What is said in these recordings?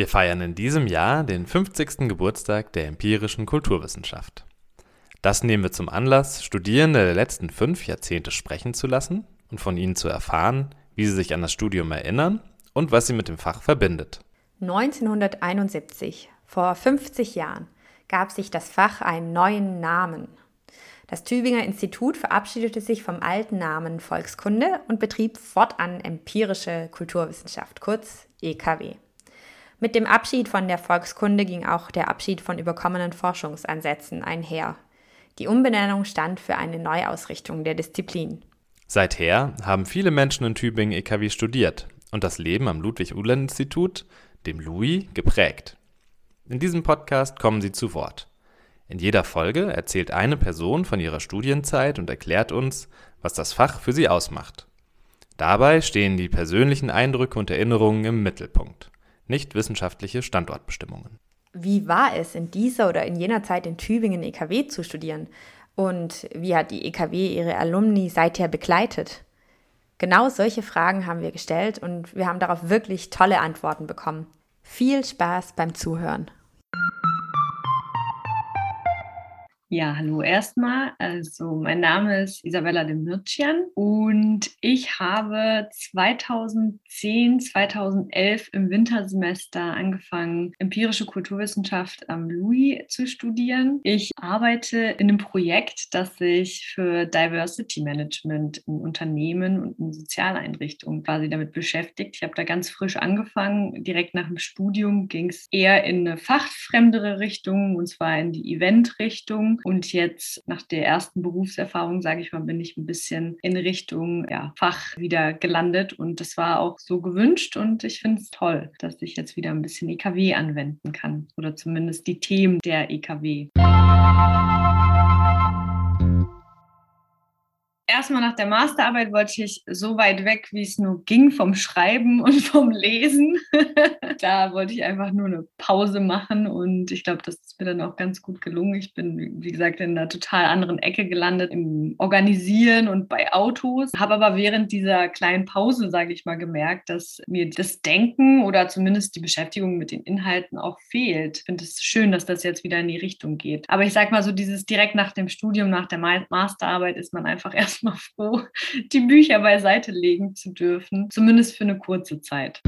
Wir feiern in diesem Jahr den 50. Geburtstag der empirischen Kulturwissenschaft. Das nehmen wir zum Anlass, Studierende der letzten fünf Jahrzehnte sprechen zu lassen und von ihnen zu erfahren, wie sie sich an das Studium erinnern und was sie mit dem Fach verbindet. 1971, vor 50 Jahren, gab sich das Fach einen neuen Namen. Das Tübinger Institut verabschiedete sich vom alten Namen Volkskunde und betrieb fortan empirische Kulturwissenschaft, kurz EKW. Mit dem Abschied von der Volkskunde ging auch der Abschied von überkommenen Forschungsansätzen einher. Die Umbenennung stand für eine Neuausrichtung der Disziplin. Seither haben viele Menschen in Tübingen EKW studiert und das Leben am Ludwig-Uhland-Institut, dem LUI, geprägt. In diesem Podcast kommen sie zu Wort. In jeder Folge erzählt eine Person von ihrer Studienzeit und erklärt uns, was das Fach für sie ausmacht. Dabei stehen die persönlichen Eindrücke und Erinnerungen im Mittelpunkt nicht wissenschaftliche Standortbestimmungen. Wie war es in dieser oder in jener Zeit in Tübingen EKW zu studieren? Und wie hat die EKW ihre Alumni seither begleitet? Genau solche Fragen haben wir gestellt und wir haben darauf wirklich tolle Antworten bekommen. Viel Spaß beim Zuhören. Ja, hallo erstmal. Also mein Name ist Isabella de Mircian und ich habe 2010, 2011 im Wintersemester angefangen, empirische Kulturwissenschaft am LUI zu studieren. Ich arbeite in einem Projekt, das sich für Diversity Management in Unternehmen und in Sozialeinrichtungen quasi damit beschäftigt. Ich habe da ganz frisch angefangen. Direkt nach dem Studium ging es eher in eine fachfremdere Richtung und zwar in die Event-Richtung. Und jetzt nach der ersten Berufserfahrung, sage ich mal, bin ich ein bisschen in Richtung ja, Fach wieder gelandet. Und das war auch so gewünscht. Und ich finde es toll, dass ich jetzt wieder ein bisschen EKW anwenden kann. Oder zumindest die Themen der EKW erstmal nach der Masterarbeit wollte ich so weit weg, wie es nur ging vom Schreiben und vom Lesen. da wollte ich einfach nur eine Pause machen und ich glaube, das ist mir dann auch ganz gut gelungen. Ich bin, wie gesagt, in einer total anderen Ecke gelandet im Organisieren und bei Autos. Habe aber während dieser kleinen Pause, sage ich mal, gemerkt, dass mir das Denken oder zumindest die Beschäftigung mit den Inhalten auch fehlt. Ich finde es schön, dass das jetzt wieder in die Richtung geht. Aber ich sage mal so, dieses direkt nach dem Studium, nach der Masterarbeit ist man einfach erst erstmal froh, die Bücher beiseite legen zu dürfen, zumindest für eine kurze Zeit.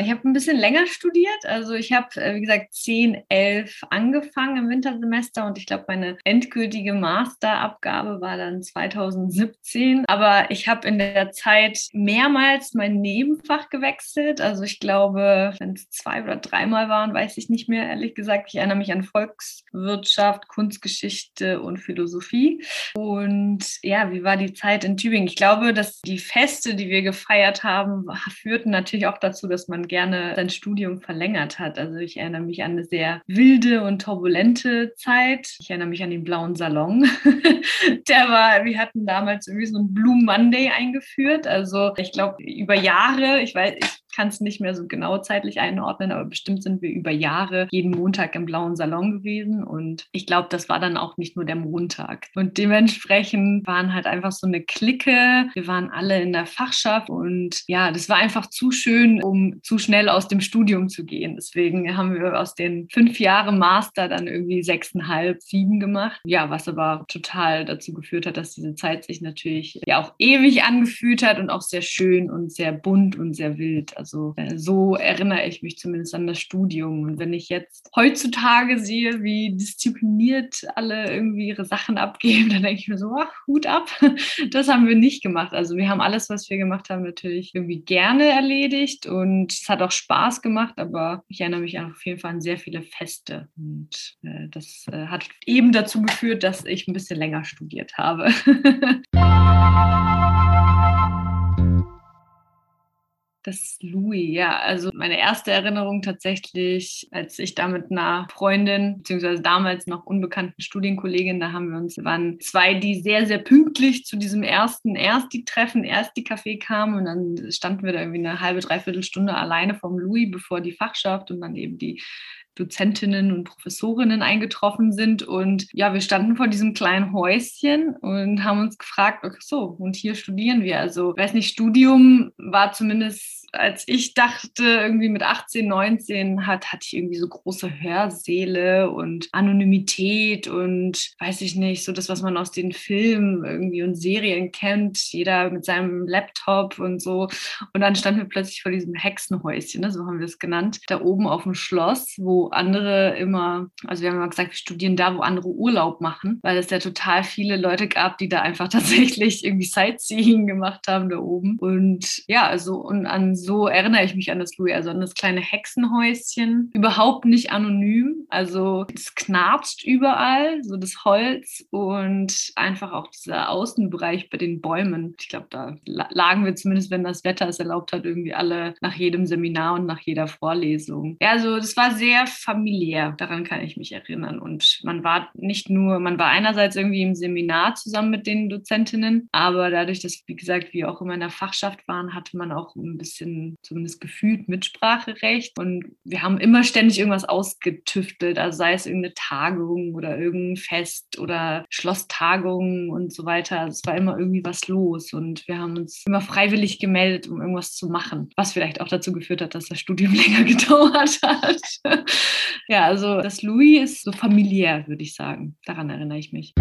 Ich habe ein bisschen länger studiert. Also ich habe, äh, wie gesagt, 10, 11 angefangen im Wintersemester und ich glaube, meine endgültige Masterabgabe war dann 2017. Aber ich habe in der Zeit mehrmals mein Nebenfach gewechselt. Also ich glaube, wenn es zwei oder dreimal waren, weiß ich nicht mehr, ehrlich gesagt. Ich erinnere mich an Volkswirtschaft, Kunstgeschichte und Philosophie. Und ja, wie war die Zeit in Tübingen? Ich glaube, dass die Feste, die wir gefeiert haben, führten natürlich auch dazu, dass man gerne sein Studium verlängert hat. Also ich erinnere mich an eine sehr wilde und turbulente Zeit. Ich erinnere mich an den blauen Salon. Der war, wir hatten damals irgendwie so einen Blue Monday eingeführt. Also ich glaube, über Jahre, ich weiß, ich kann es nicht mehr so genau zeitlich einordnen, aber bestimmt sind wir über Jahre jeden Montag im blauen Salon gewesen. Und ich glaube, das war dann auch nicht nur der Montag. Und dementsprechend waren halt einfach so eine Clique. Wir waren alle in der Fachschaft und ja, das war einfach zu schön, um zu schnell aus dem Studium zu gehen. Deswegen haben wir aus den fünf Jahren Master dann irgendwie sechseinhalb, sieben gemacht. Ja, was aber total dazu geführt hat, dass diese Zeit sich natürlich ja auch ewig angefühlt hat und auch sehr schön und sehr bunt und sehr wild. Also äh, so erinnere ich mich zumindest an das Studium. Und wenn ich jetzt heutzutage sehe, wie diszipliniert alle irgendwie ihre Sachen abgeben, dann denke ich mir so, ach, Hut ab. Das haben wir nicht gemacht. Also wir haben alles, was wir gemacht haben, natürlich irgendwie gerne erledigt und es hat auch Spaß gemacht, aber ich erinnere mich auf jeden Fall an sehr viele Feste. Und äh, das äh, hat eben dazu geführt, dass ich ein bisschen länger studiert habe. Das Louis, ja. Also meine erste Erinnerung tatsächlich, als ich da mit einer Freundin, beziehungsweise damals noch unbekannten Studienkollegin, da haben wir uns, waren zwei, die sehr, sehr pünktlich zu diesem ersten erst die Treffen, erst die Café kamen und dann standen wir da irgendwie eine halbe, dreiviertel Stunde alleine vom Louis, bevor die Fachschaft und dann eben die Dozentinnen und Professorinnen eingetroffen sind. Und ja, wir standen vor diesem kleinen Häuschen und haben uns gefragt, okay, so, und hier studieren wir. Also, weiß nicht, Studium war zumindest als ich dachte, irgendwie mit 18, 19 hat, hatte ich irgendwie so große Hörsäle und Anonymität und weiß ich nicht, so das, was man aus den Filmen irgendwie und Serien kennt, jeder mit seinem Laptop und so. Und dann standen wir plötzlich vor diesem Hexenhäuschen, ne, so haben wir es genannt, da oben auf dem Schloss, wo andere immer, also wir haben immer gesagt, wir studieren da, wo andere Urlaub machen, weil es ja total viele Leute gab, die da einfach tatsächlich irgendwie Sightseeing gemacht haben da oben. Und ja, also und an so erinnere ich mich an das Louis, also an das kleine Hexenhäuschen. Überhaupt nicht anonym. Also es knarzt überall, so das Holz und einfach auch dieser Außenbereich bei den Bäumen. Ich glaube, da lagen wir zumindest, wenn das Wetter es erlaubt hat, irgendwie alle nach jedem Seminar und nach jeder Vorlesung. Ja, also das war sehr familiär. Daran kann ich mich erinnern. Und man war nicht nur, man war einerseits irgendwie im Seminar zusammen mit den Dozentinnen, aber dadurch, dass, wie gesagt, wir auch immer in der Fachschaft waren, hatte man auch ein bisschen bisschen zumindest gefühlt Mitspracherecht. Und wir haben immer ständig irgendwas ausgetüftelt, also sei es irgendeine Tagung oder irgendein Fest oder Schlosstagung und so weiter. Also es war immer irgendwie was los und wir haben uns immer freiwillig gemeldet, um irgendwas zu machen, was vielleicht auch dazu geführt hat, dass das Studium länger gedauert hat. ja, also das Louis ist so familiär, würde ich sagen. Daran erinnere ich mich.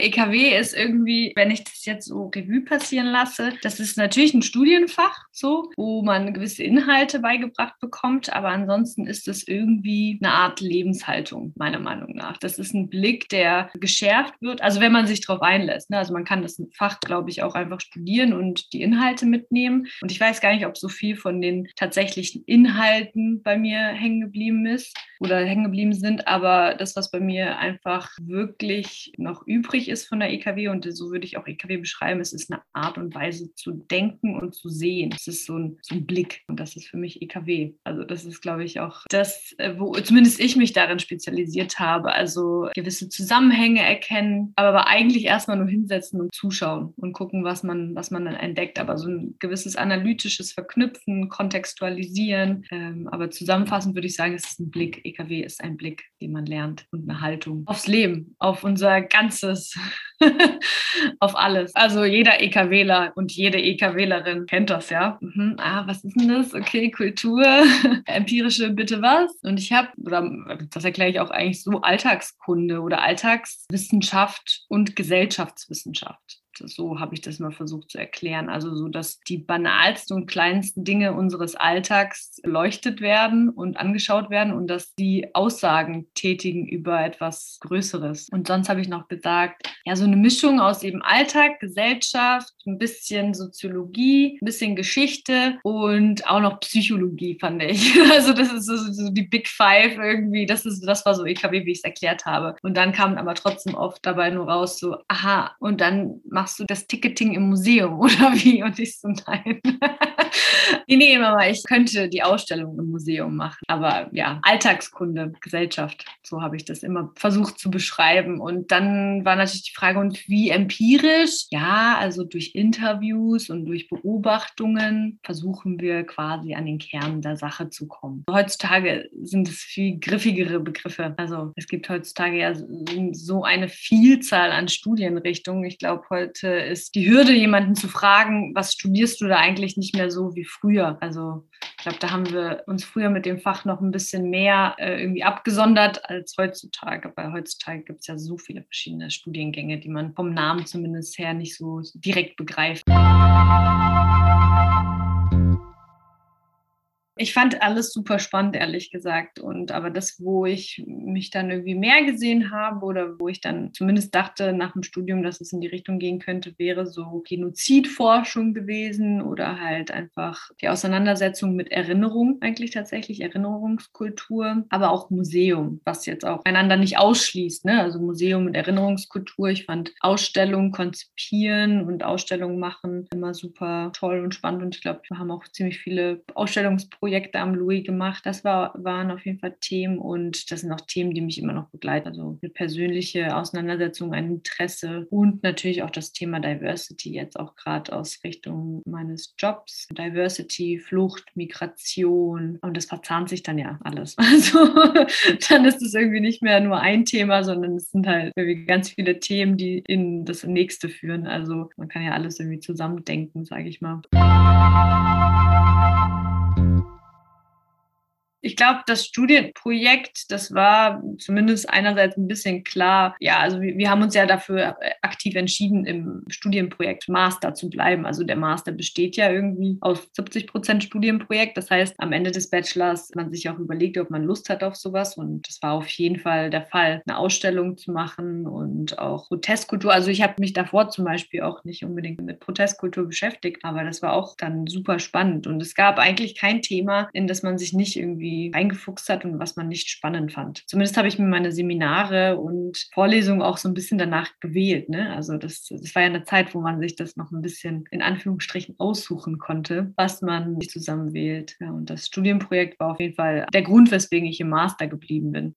EKW ist irgendwie, wenn ich das jetzt so Revue passieren lasse, das ist natürlich ein Studienfach, so, wo man gewisse Inhalte beigebracht bekommt, aber ansonsten ist es irgendwie eine Art Lebenshaltung, meiner Meinung nach. Das ist ein Blick, der geschärft wird, also wenn man sich darauf einlässt. Ne? Also man kann das Fach, glaube ich, auch einfach studieren und die Inhalte mitnehmen. Und ich weiß gar nicht, ob so viel von den tatsächlichen Inhalten bei mir hängen geblieben ist oder hängen geblieben sind, aber das, was bei mir einfach wirklich noch übrig ist von der EKW und so würde ich auch EKW beschreiben, es ist eine Art und Weise zu denken und zu sehen. Es ist so ein, so ein Blick und das ist für mich EKW. Also das ist, glaube ich, auch das, äh, wo zumindest ich mich darin spezialisiert habe. Also gewisse Zusammenhänge erkennen, aber eigentlich erstmal nur hinsetzen und zuschauen und gucken, was man, was man dann entdeckt. Aber so ein gewisses analytisches Verknüpfen, kontextualisieren. Ähm, aber zusammenfassend würde ich sagen, es ist ein Blick. EKW ist ein Blick, den man lernt und eine Haltung aufs Leben, auf unser ganzes auf alles. Also jeder EKWler und jede EKWlerin kennt das ja. Mhm. Ah, was ist denn das? Okay, Kultur, empirische bitte was? Und ich habe, oder das erkläre ich auch eigentlich so, Alltagskunde oder Alltagswissenschaft und Gesellschaftswissenschaft so habe ich das mal versucht zu erklären. Also so, dass die banalsten und kleinsten Dinge unseres Alltags leuchtet werden und angeschaut werden und dass die Aussagen tätigen über etwas Größeres. Und sonst habe ich noch gesagt, ja, so eine Mischung aus eben Alltag, Gesellschaft, ein bisschen Soziologie, ein bisschen Geschichte und auch noch Psychologie, fand ich. Also das ist so, die Big Five irgendwie. Das ist, das war so EKB, wie ich es erklärt habe. Und dann kam aber trotzdem oft dabei nur raus, so, aha, und dann machst machst du das Ticketing im Museum oder wie? Und ich so, nein. nee, nee, Mama, ich könnte die Ausstellung im Museum machen. Aber ja, Alltagskunde, Gesellschaft, so habe ich das immer versucht zu beschreiben. Und dann war natürlich die Frage, und wie empirisch? Ja, also durch Interviews und durch Beobachtungen versuchen wir quasi an den Kern der Sache zu kommen. Heutzutage sind es viel griffigere Begriffe. Also es gibt heutzutage ja so eine Vielzahl an Studienrichtungen. Ich glaube, heute heute ist die Hürde, jemanden zu fragen, was studierst du da eigentlich nicht mehr so wie früher. Also ich glaube, da haben wir uns früher mit dem Fach noch ein bisschen mehr äh, irgendwie abgesondert als heutzutage, weil heutzutage gibt es ja so viele verschiedene Studiengänge, die man vom Namen zumindest her nicht so direkt begreift. Ich fand alles super spannend, ehrlich gesagt. Und aber das, wo ich mich dann irgendwie mehr gesehen habe oder wo ich dann zumindest dachte nach dem Studium, dass es in die Richtung gehen könnte, wäre so Genozidforschung gewesen oder halt einfach die Auseinandersetzung mit Erinnerung, eigentlich tatsächlich Erinnerungskultur, aber auch Museum, was jetzt auch einander nicht ausschließt. Ne? Also Museum und Erinnerungskultur. Ich fand Ausstellungen konzipieren und Ausstellungen machen immer super toll und spannend. Und ich glaube, wir haben auch ziemlich viele Ausstellungsprojekte Projekte am Louis gemacht. Das war, waren auf jeden Fall Themen und das sind auch Themen, die mich immer noch begleiten. Also eine persönliche Auseinandersetzung, ein Interesse und natürlich auch das Thema Diversity jetzt auch gerade aus Richtung meines Jobs. Diversity, Flucht, Migration und das verzahnt sich dann ja alles. Also dann ist es irgendwie nicht mehr nur ein Thema, sondern es sind halt irgendwie ganz viele Themen, die in das nächste führen. Also man kann ja alles irgendwie zusammendenken, sage ich mal. Ich glaube, das Studienprojekt, das war zumindest einerseits ein bisschen klar. Ja, also wir, wir, haben uns ja dafür äh, aktiv entschieden, im Studienprojekt Master zu bleiben. Also der Master besteht ja irgendwie aus 70 Prozent Studienprojekt. Das heißt, am Ende des Bachelors man sich auch überlegt, ob man Lust hat auf sowas. Und das war auf jeden Fall der Fall, eine Ausstellung zu machen und auch Protestkultur. Also ich habe mich davor zum Beispiel auch nicht unbedingt mit Protestkultur beschäftigt, aber das war auch dann super spannend. Und es gab eigentlich kein Thema, in das man sich nicht irgendwie irgendwie eingefuchst hat und was man nicht spannend fand. Zumindest habe ich mir meine Seminare und Vorlesungen auch so ein bisschen danach gewählt. Ne? Also das, das war ja eine Zeit, wo man sich das noch ein bisschen in Anführungsstrichen aussuchen konnte, was man zusammen wählt. Ja, und das Studienprojekt war auf jeden Fall der Grund, weswegen ich im Master geblieben bin.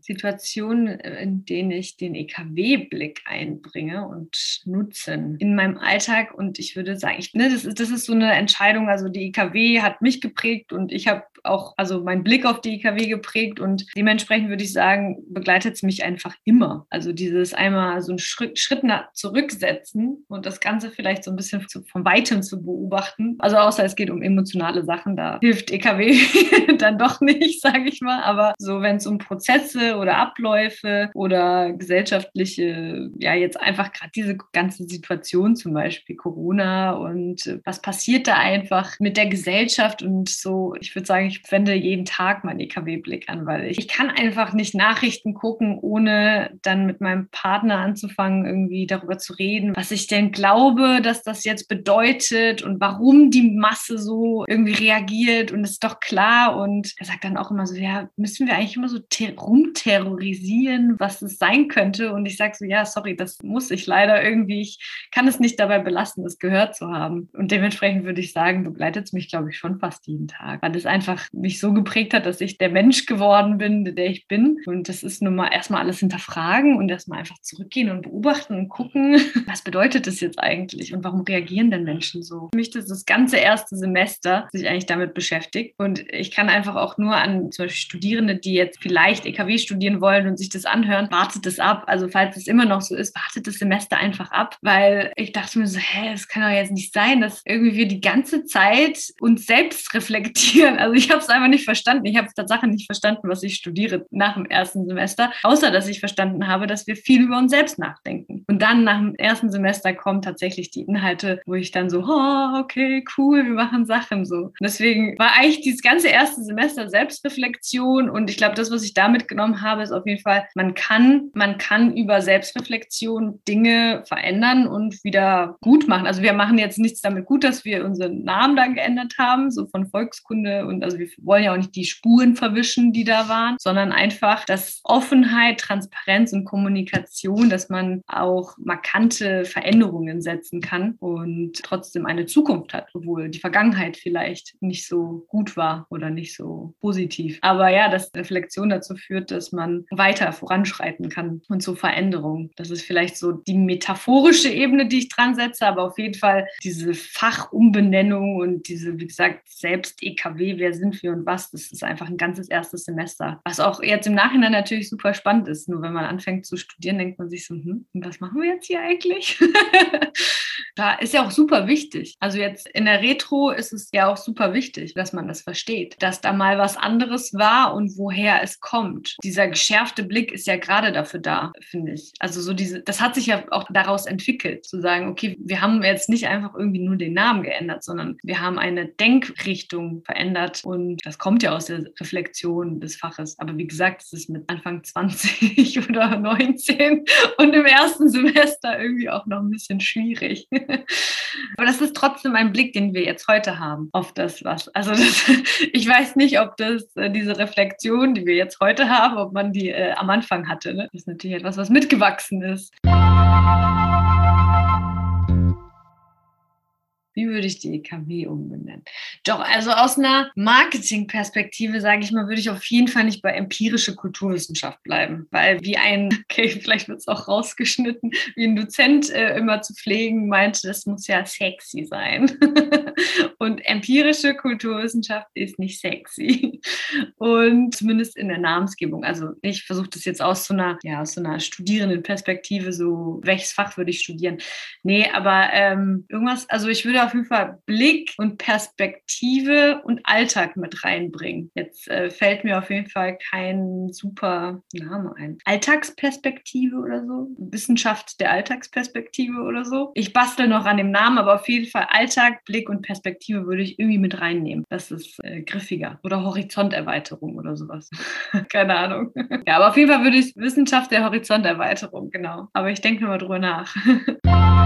Situationen, äh, in denen ich den EKW-Blick einbringe und nutzen in meinem Alltag. Und ich würde sagen, ich, ne, das, ist, das ist so eine Entscheidung. Also die EKW hat mich geprägt und ich habe auch also meinen Blick auf die EKW geprägt und dementsprechend würde ich sagen, begleitet es mich einfach immer. Also dieses einmal so einen Schritt, Schritt nach zurücksetzen und das Ganze vielleicht so ein bisschen zu, von weitem zu beobachten. Also außer es geht um emotionale Sachen, da hilft EKW dann doch nicht, sage ich mal. Aber so, wenn es um Prozesse oder Abläufe oder gesellschaftliche, ja jetzt einfach gerade diese ganze Situation zum Beispiel Corona und was passiert da einfach mit der Gesellschaft und so, ich würde sagen, ich wende jeden Tag meinen EKW-Blick an, weil ich, ich kann einfach nicht Nachrichten gucken, ohne dann mit meinem Partner anzufangen, irgendwie darüber zu reden, was ich denn glaube, dass das jetzt bedeutet und warum die Masse so irgendwie reagiert. Und ist doch klar. Und er sagt dann auch immer so, ja, müssen wir eigentlich immer so rumterrorisieren, was es sein könnte? Und ich sage so, ja, sorry, das muss ich leider irgendwie, ich kann es nicht dabei belassen, es gehört zu haben. Und dementsprechend würde ich sagen, begleitet es mich, glaube ich, schon fast jeden Tag, weil es einfach einfach mich so geprägt hat, dass ich der Mensch geworden bin, der ich bin. Und das ist nun mal erstmal alles hinterfragen und erstmal einfach zurückgehen und beobachten und gucken, was bedeutet das jetzt eigentlich und warum reagieren denn Menschen so? Für mich ist das ganze erste Semester sich eigentlich damit beschäftigt. Und ich kann einfach auch nur an zum Beispiel Studierende, die jetzt vielleicht EKW studieren wollen und sich das anhören, wartet es ab. Also falls es immer noch so ist, wartet das Semester einfach ab, weil ich dachte mir so, hä, das kann doch jetzt nicht sein, dass irgendwie wir die ganze Zeit uns selbst reflektieren. Also ich habe es einfach nicht verstanden. Ich habe tatsächlich nicht verstanden, was ich studiere nach dem ersten Semester, außer dass ich verstanden habe, dass wir viel über uns selbst nachdenken. Und dann nach dem ersten Semester kommen tatsächlich die Inhalte, wo ich dann so, oh, okay, cool, wir machen Sachen so. Und deswegen war eigentlich dieses ganze erste Semester Selbstreflexion und ich glaube, das, was ich da mitgenommen habe, ist auf jeden Fall, man kann, man kann über Selbstreflexion Dinge verändern und wieder gut machen. Also wir machen jetzt nichts damit gut, dass wir unseren Namen dann geändert haben, so von Volkskunde und also wir wollen ja auch nicht die Spuren verwischen, die da waren, sondern einfach, dass Offenheit, Transparenz und Kommunikation, dass man auch markante Veränderungen setzen kann und trotzdem eine Zukunft hat, obwohl die Vergangenheit vielleicht nicht so gut war oder nicht so positiv. Aber ja, dass Reflexion dazu führt, dass man weiter voranschreiten kann und zur Veränderung. Das ist vielleicht so die metaphorische Ebene, die ich dran setze, aber auf jeden Fall diese Fachumbenennung und diese, wie gesagt, selbst EKW, wer sind wir und was. Das ist einfach ein ganzes erstes Semester. Was auch jetzt im Nachhinein natürlich super spannend ist. Nur wenn man anfängt zu studieren, denkt man sich so, hm, was machen wir jetzt hier eigentlich? da ist ja auch super wichtig. Also jetzt in der Retro ist es ja auch super wichtig, dass man das versteht, dass da mal was anderes war und woher es kommt. Dieser geschärfte Blick ist ja gerade dafür da, finde ich. Also so diese, das hat sich ja auch daraus entwickelt, zu sagen, okay, wir haben jetzt nicht einfach irgendwie nur den Namen geändert, sondern wir haben eine Denkrichtung verändert und das kommt ja aus der Reflexion des Faches. Aber wie gesagt, es ist mit Anfang 20 oder 19 und im ersten Semester irgendwie auch noch ein bisschen schwierig. Aber das ist trotzdem ein Blick, den wir jetzt heute haben auf das, was. Also das, ich weiß nicht, ob das äh, diese Reflexion, die wir jetzt heute haben, ob man die äh, am Anfang hatte. Ne? Das ist natürlich etwas, was mitgewachsen ist. Würde ich die EKW umbenennen. Doch, also aus einer Marketingperspektive, sage ich mal, würde ich auf jeden Fall nicht bei empirische Kulturwissenschaft bleiben, weil wie ein, okay, vielleicht wird es auch rausgeschnitten, wie ein Dozent äh, immer zu pflegen meinte, das muss ja sexy sein. Und empirische Kulturwissenschaft ist nicht sexy. Und zumindest in der Namensgebung. Also ich versuche das jetzt aus so einer, ja, aus so einer Studierendenperspektive, so welches Fach würde ich studieren. Nee, aber ähm, irgendwas, also ich würde auf jeden Fall Blick und Perspektive und Alltag mit reinbringen. Jetzt äh, fällt mir auf jeden Fall kein super Name ein. Alltagsperspektive oder so? Wissenschaft der Alltagsperspektive oder so? Ich bastel noch an dem Namen, aber auf jeden Fall Alltag, Blick und Perspektive würde ich irgendwie mit reinnehmen. Das ist äh, griffiger. Oder Horizonterweiterung oder sowas. Keine Ahnung. ja, aber auf jeden Fall würde ich Wissenschaft der Horizonterweiterung, genau. Aber ich denke mal drüber nach.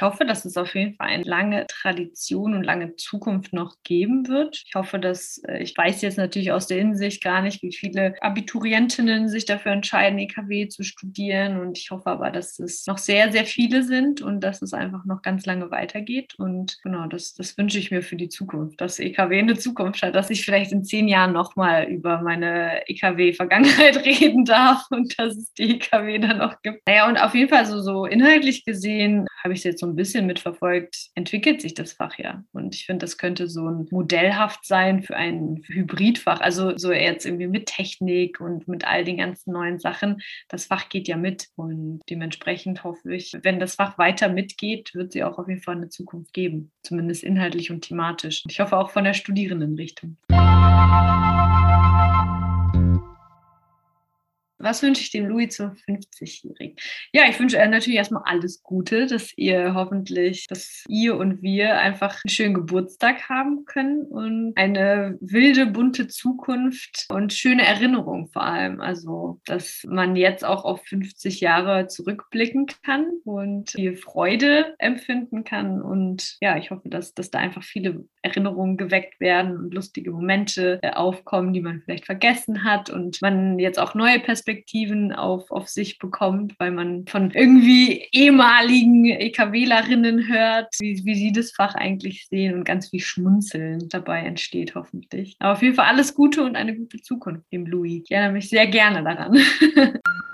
Ich hoffe, dass es auf jeden Fall eine lange Tradition und lange Zukunft noch geben wird. Ich hoffe, dass äh, ich weiß jetzt natürlich aus der Hinsicht gar nicht, wie viele Abiturientinnen sich dafür entscheiden, EKW zu studieren. Und ich hoffe aber, dass es noch sehr, sehr viele sind und dass es einfach noch ganz lange weitergeht. Und genau, das, das wünsche ich mir für die Zukunft, dass EKW eine Zukunft hat, dass ich vielleicht in zehn Jahren nochmal über meine EKW-Vergangenheit reden darf und dass es die EKW dann noch gibt. Naja, und auf jeden Fall so, so inhaltlich gesehen habe ich es jetzt so ein bisschen mitverfolgt, entwickelt sich das Fach ja. Und ich finde, das könnte so ein modellhaft sein für ein Hybridfach. Also so jetzt irgendwie mit Technik und mit all den ganzen neuen Sachen. Das Fach geht ja mit. Und dementsprechend hoffe ich, wenn das Fach weiter mitgeht, wird sie auch auf jeden Fall eine Zukunft geben. Zumindest inhaltlich und thematisch. Ich hoffe auch von der Studierendenrichtung. Was wünsche ich dem Louis zum 50-Jährigen? Ja, ich wünsche natürlich erstmal alles Gute, dass ihr hoffentlich, dass ihr und wir einfach einen schönen Geburtstag haben können und eine wilde, bunte Zukunft und schöne Erinnerungen vor allem. Also, dass man jetzt auch auf 50 Jahre zurückblicken kann und viel Freude empfinden kann. Und ja, ich hoffe, dass, dass da einfach viele Erinnerungen geweckt werden und lustige Momente äh, aufkommen, die man vielleicht vergessen hat und man jetzt auch neue Perspektiven auf, auf sich bekommt, weil man von irgendwie ehemaligen EKWlerinnen hört, wie, wie sie das Fach eigentlich sehen und ganz viel Schmunzeln dabei entsteht, hoffentlich. Aber auf jeden Fall alles Gute und eine gute Zukunft dem Louis. Ich erinnere mich sehr gerne daran.